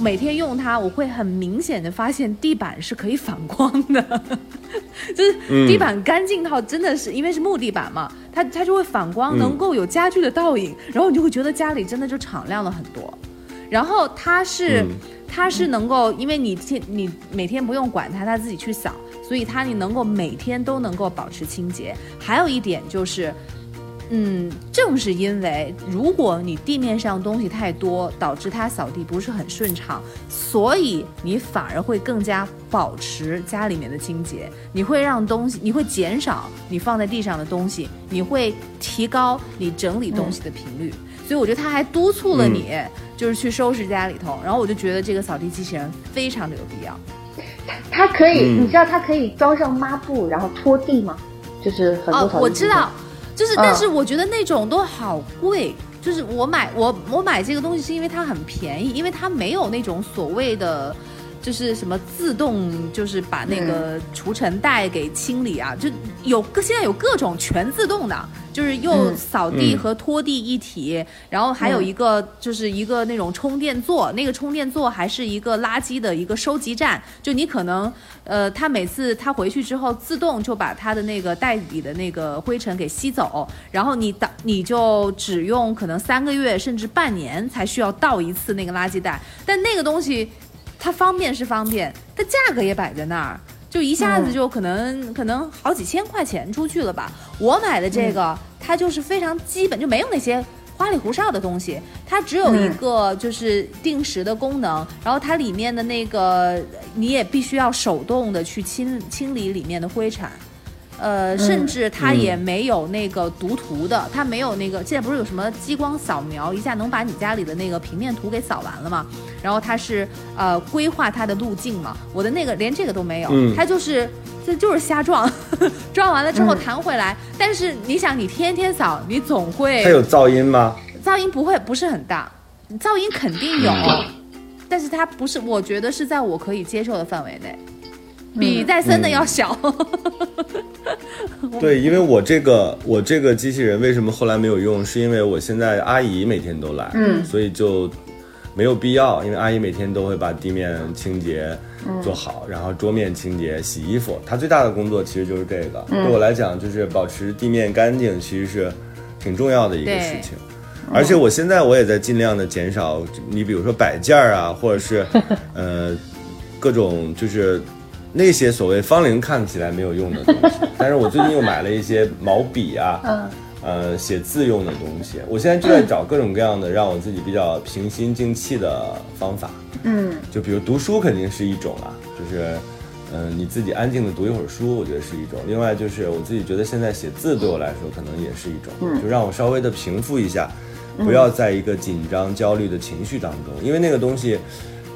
每天用它，我会很明显的发现地板是可以反光的，就是地板干净到真的是因为是木地板嘛，它它就会反光，嗯能够有家具的倒影，然后你就会觉得家里真的就敞亮了很多。然后它是、嗯它是能够，因为你天你每天不用管它，它自己去扫，所以它你能够每天都能够保持清洁。还有一点就是。嗯，正是因为如果你地面上东西太多，导致它扫地不是很顺畅，所以你反而会更加保持家里面的清洁。你会让东西，你会减少你放在地上的东西，你会提高你整理东西的频率。所以我觉得他还督促了你，就是去收拾家里头。然后我就觉得这个扫地机器人非常的有必要。它可以，嗯你知道它可以装上抹布，然后拖地吗？就是很我知道，就是，嗯但是我觉得那种都好贵。就是我买我我买这个东西是因为它很便宜，因为它没有那种所谓的。就是什么自动，就是把那个除尘袋给清理啊，就有个现在有各种全自动的，就是又嗯。扫地嗯。和拖地一体，然后还有一个就是一个那种充电座，那个充电座还是一个垃圾的一个收集站，就你可能呃，他每次他回去之后，自动就把他的那个袋里的那个灰尘给吸走，然后你倒你就只用可能三个月甚至半年才需要倒一次那个垃圾袋，但那个东西它方便是方便，它价格也摆在那儿。就一下子就可能、可能好几千块钱出去了吧。我买的这个，它就是非常基本，就没有那些花里胡哨的东西，它只有一个就是定时的功能，然后它里面的那个你也必须要手动的去清清理里面的灰尘。呃，甚至它也没有那个读图的，它没有那个，现在不是有什么激光扫描，一下能把你家里的那个平面图给扫完了吗？然后它是呃规划它的路径嘛，我的那个连这个都没有，嗯它就是这就是瞎撞，撞完了之后弹回来。但是你想，你天天扫，你总会它有噪音吗？噪音不会不是很大，噪音肯定有，嗯但是它不是，我觉得是在我可以接受的范围内。比戴森的要小。对，因为我这个我这个机器人为什么后来没有用，是因为我现在阿姨每天都来，嗯所以就没有必要，因为阿姨每天都会把地面清洁做好，然后桌面清洁、洗衣服，她最大的工作其实就是这个。对我来讲，就是保持地面干净，其实是挺重要的一个事情。而且我现在我也在尽量的减少，你比如说摆件儿啊，或者是 呃各种就是那些所谓方龄看起来没有用的东西。但是我最近又买了一些毛笔啊，嗯呃写字用的东西。我现在就在找各种各样的让我自己比较平心静气的方法。嗯就比如读书肯定是一种啊，就是，嗯、你自己安静的读一会儿书，我觉得是一种。另外就是我自己觉得现在写字对我来说可能也是一种，嗯就让我稍微的平复一下，不要在一个紧张焦虑的情绪当中，因为那个东西。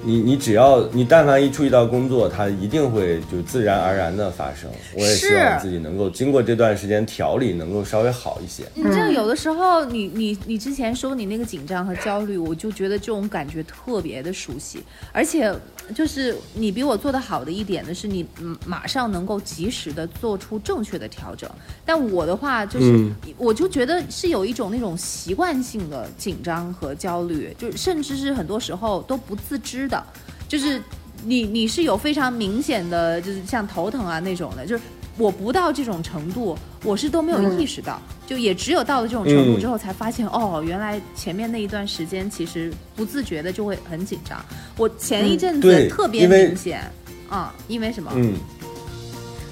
你你只要你但凡一注意到工作，它一定会就自然而然的发生。我也希望是自己能够经过这段时间调理，能够稍微好一些。你这个，有的时候你你你之前说你那个紧张和焦虑，我就觉得这种感觉特别的熟悉，而且就是你比我做的好的一点呢，是你嗯马上能够及时的做出正确的调整。但我的话就是，嗯我就觉得是有一种那种习惯性的紧张和焦虑，就甚至是很多时候都不自知的，就是你你是有非常明显的，就是像头疼啊那种的，就是我不到这种程度，我是都没有意识到，就也只有到了这种程度嗯之后才发现，哦，原来前面那一段时间其实不自觉的就会很紧张。我前一阵子特别明显，啊、因为什么？嗯，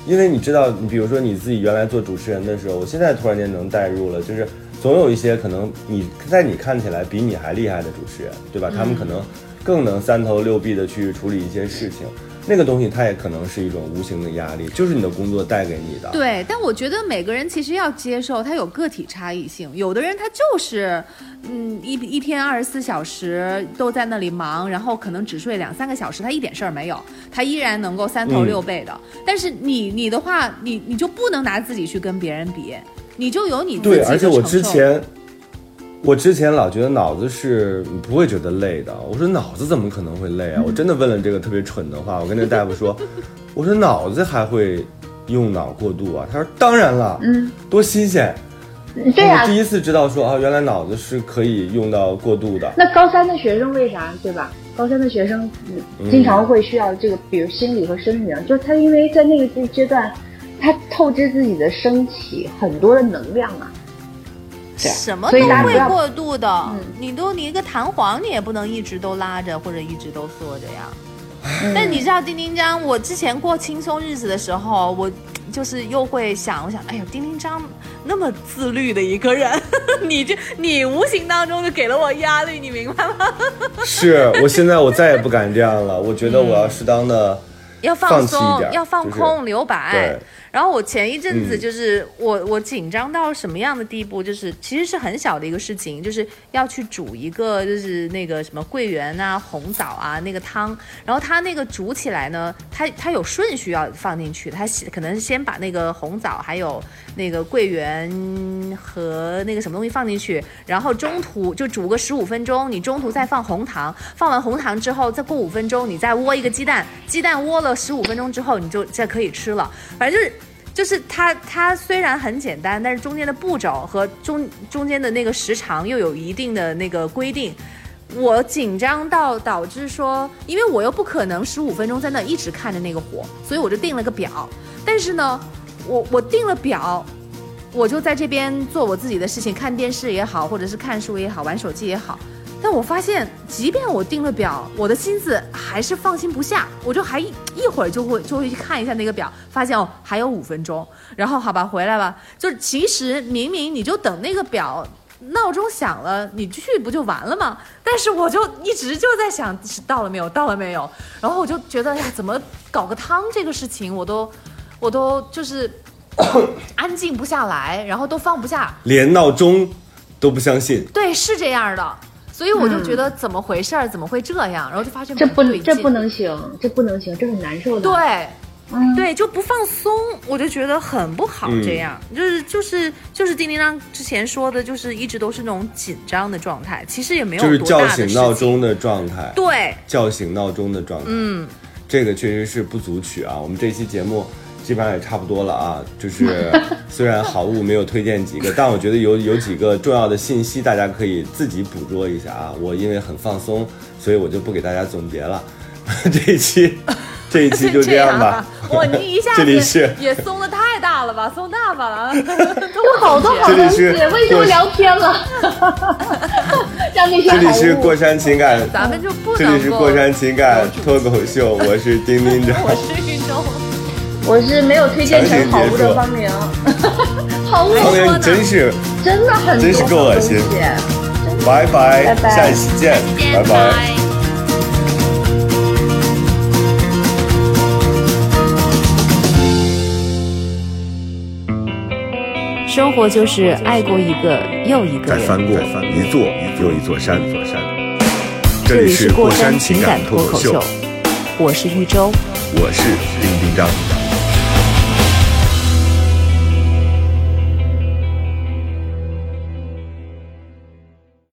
因为你知道，你比如说你自己原来做主持人的时候，我现在突然间能代入了，就是总有一些可能你在你看起来比你还厉害的主持人，对吧？他们可能更能三头六臂的去处理一些事情，那个东西它也可能是一种无形的压力，就是你的工作带给你的。对，但我觉得每个人其实要接受，他有个体差异性。有的人他就是，嗯，一一天二十四小时都在那里忙，然后可能只睡两三个小时，他一点事儿没有，他依然能够三头嗯六臂的。但是你你的话，你你就不能拿自己去跟别人比，你就有你自己对，的而且我之前，我之前老觉得脑子是不会觉得累的。我说脑子怎么可能会累啊？我真的问了这个特别蠢的话。我跟那大夫说，我说脑子还会用脑过度啊？他说当然了，嗯，多新鲜。对呀、我第一次知道说啊，原来脑子是可以用到过度的。那高三的学生为啥对吧？高三的学生嗯经常会需要这个，比如心理和生理啊，就是他因为在那个阶阶段，他透支自己的身体很多的能量啊。对什么都会过度的，嗯你都你一个弹簧，你也不能一直都拉着或者一直都缩着呀。嗯但你知道丁丁张，我之前过轻松日子的时候，我就是又会想，我想，哎呦，丁丁张那么自律的一个人，你这你无形当中就给了我压力，你明白吗？是我现在我再也不敢这样了。我觉得我要适当的，要放弃一放松点，要放就是空、留白对。然后我前一阵子嗯就是、我我紧张到什么样的地步，就是其实是很小的一个事情，就是要去煮一个就是那个什么桂圆啊、红枣啊那个汤，然后它那个煮起来呢，它它有顺序要放进去，它先可能是先把那个红枣还有那个桂圆和那个什么东西放进去，然后中途就煮个十五分钟，你中途再放红糖，放完红糖之后再过五分钟，你再窝一个鸡蛋，鸡蛋窝了十五分钟之后，你就再可以吃了。反正就是就是它它虽然很简单，但是中间的步骤和中中间的那个时长又有一定的那个规定。我紧张到导致说，因为我又不可能十五分钟在那一直看着那个火，所以我就定了个表。但是呢，我我定了表，我就在这边做我自己的事情，看电视也好，或者是看书也好，玩手机也好。但我发现，即便我定了表，我的心思还是放心不下，我就还一一会儿就会就会去看一下那个表，发现哦还有五分钟，然后好吧回来吧。就是其实明明你就等那个表闹钟响了，你去不就完了吗？但是我就一直就在想是到了没有，到了没有，然后我就觉得哎呀，怎么搞个汤这个事情，我都我都就是 安静不下来，然后都放不下，连闹钟都不相信。对，是这样的。所以我就觉得怎么回事儿？怎么会这样？然后就发现这不这不能行，这不能行，这很难受的。，对，嗯，对，就不放松，我就觉得很不好。嗯这样、就是就是就是丁丁张之前说的，就是一直都是那种紧张的状态，其实也没有就是叫多大的事情。醒闹钟的状态，对，叫醒闹钟的状态。嗯，这个确实是不足取啊。我们这期节目基本上也差不多了啊，就是 虽然好物没有推荐几个，但我觉得有有几个重要的信息大家可以自己捕捉一下啊。我因为很放松，所以我就不给大家总结了。这一期这一期就这样吧。哇，你一下这里是子也松的太大了吧，松大发了，有好多好东西，为什么聊偏了？让那些这里是过山情感，咱们就不这里。是过山情感脱口秀，我是丁丁张。我是运动，我是没有推荐成好物的方明，好物方明，你真是真的很多真是够恶心好东西拜拜，拜拜下一期见，拜拜。生活就是爱过一个又一个人。再翻过一座又一座山，座山。这这里里是是过过山山情情感感脱口秀脱口秀，，我是玉州。我是丁丁张。